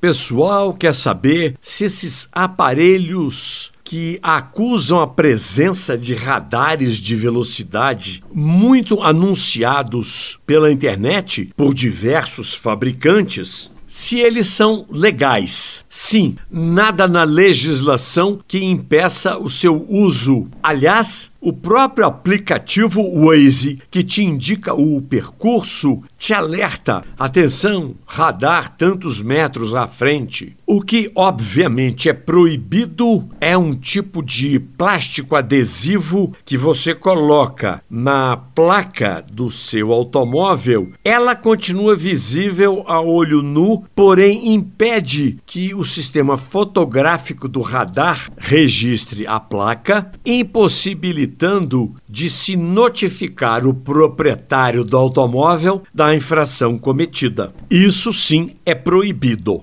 pessoal quer saber se esses aparelhos que acusam a presença de radares de velocidade muito anunciados pela internet por diversos fabricantes se eles são legais. Sim, nada na legislação que impeça o seu uso. Aliás, o próprio aplicativo Waze, que te indica o percurso, te alerta: atenção, radar tantos metros à frente. O que, obviamente, é proibido é um tipo de plástico adesivo que você coloca na placa do seu automóvel. Ela continua visível a olho nu, porém impede que o sistema fotográfico do radar registre a placa, impossibilitando de se notificar o proprietário do automóvel da infração cometida. Isso sim é proibido.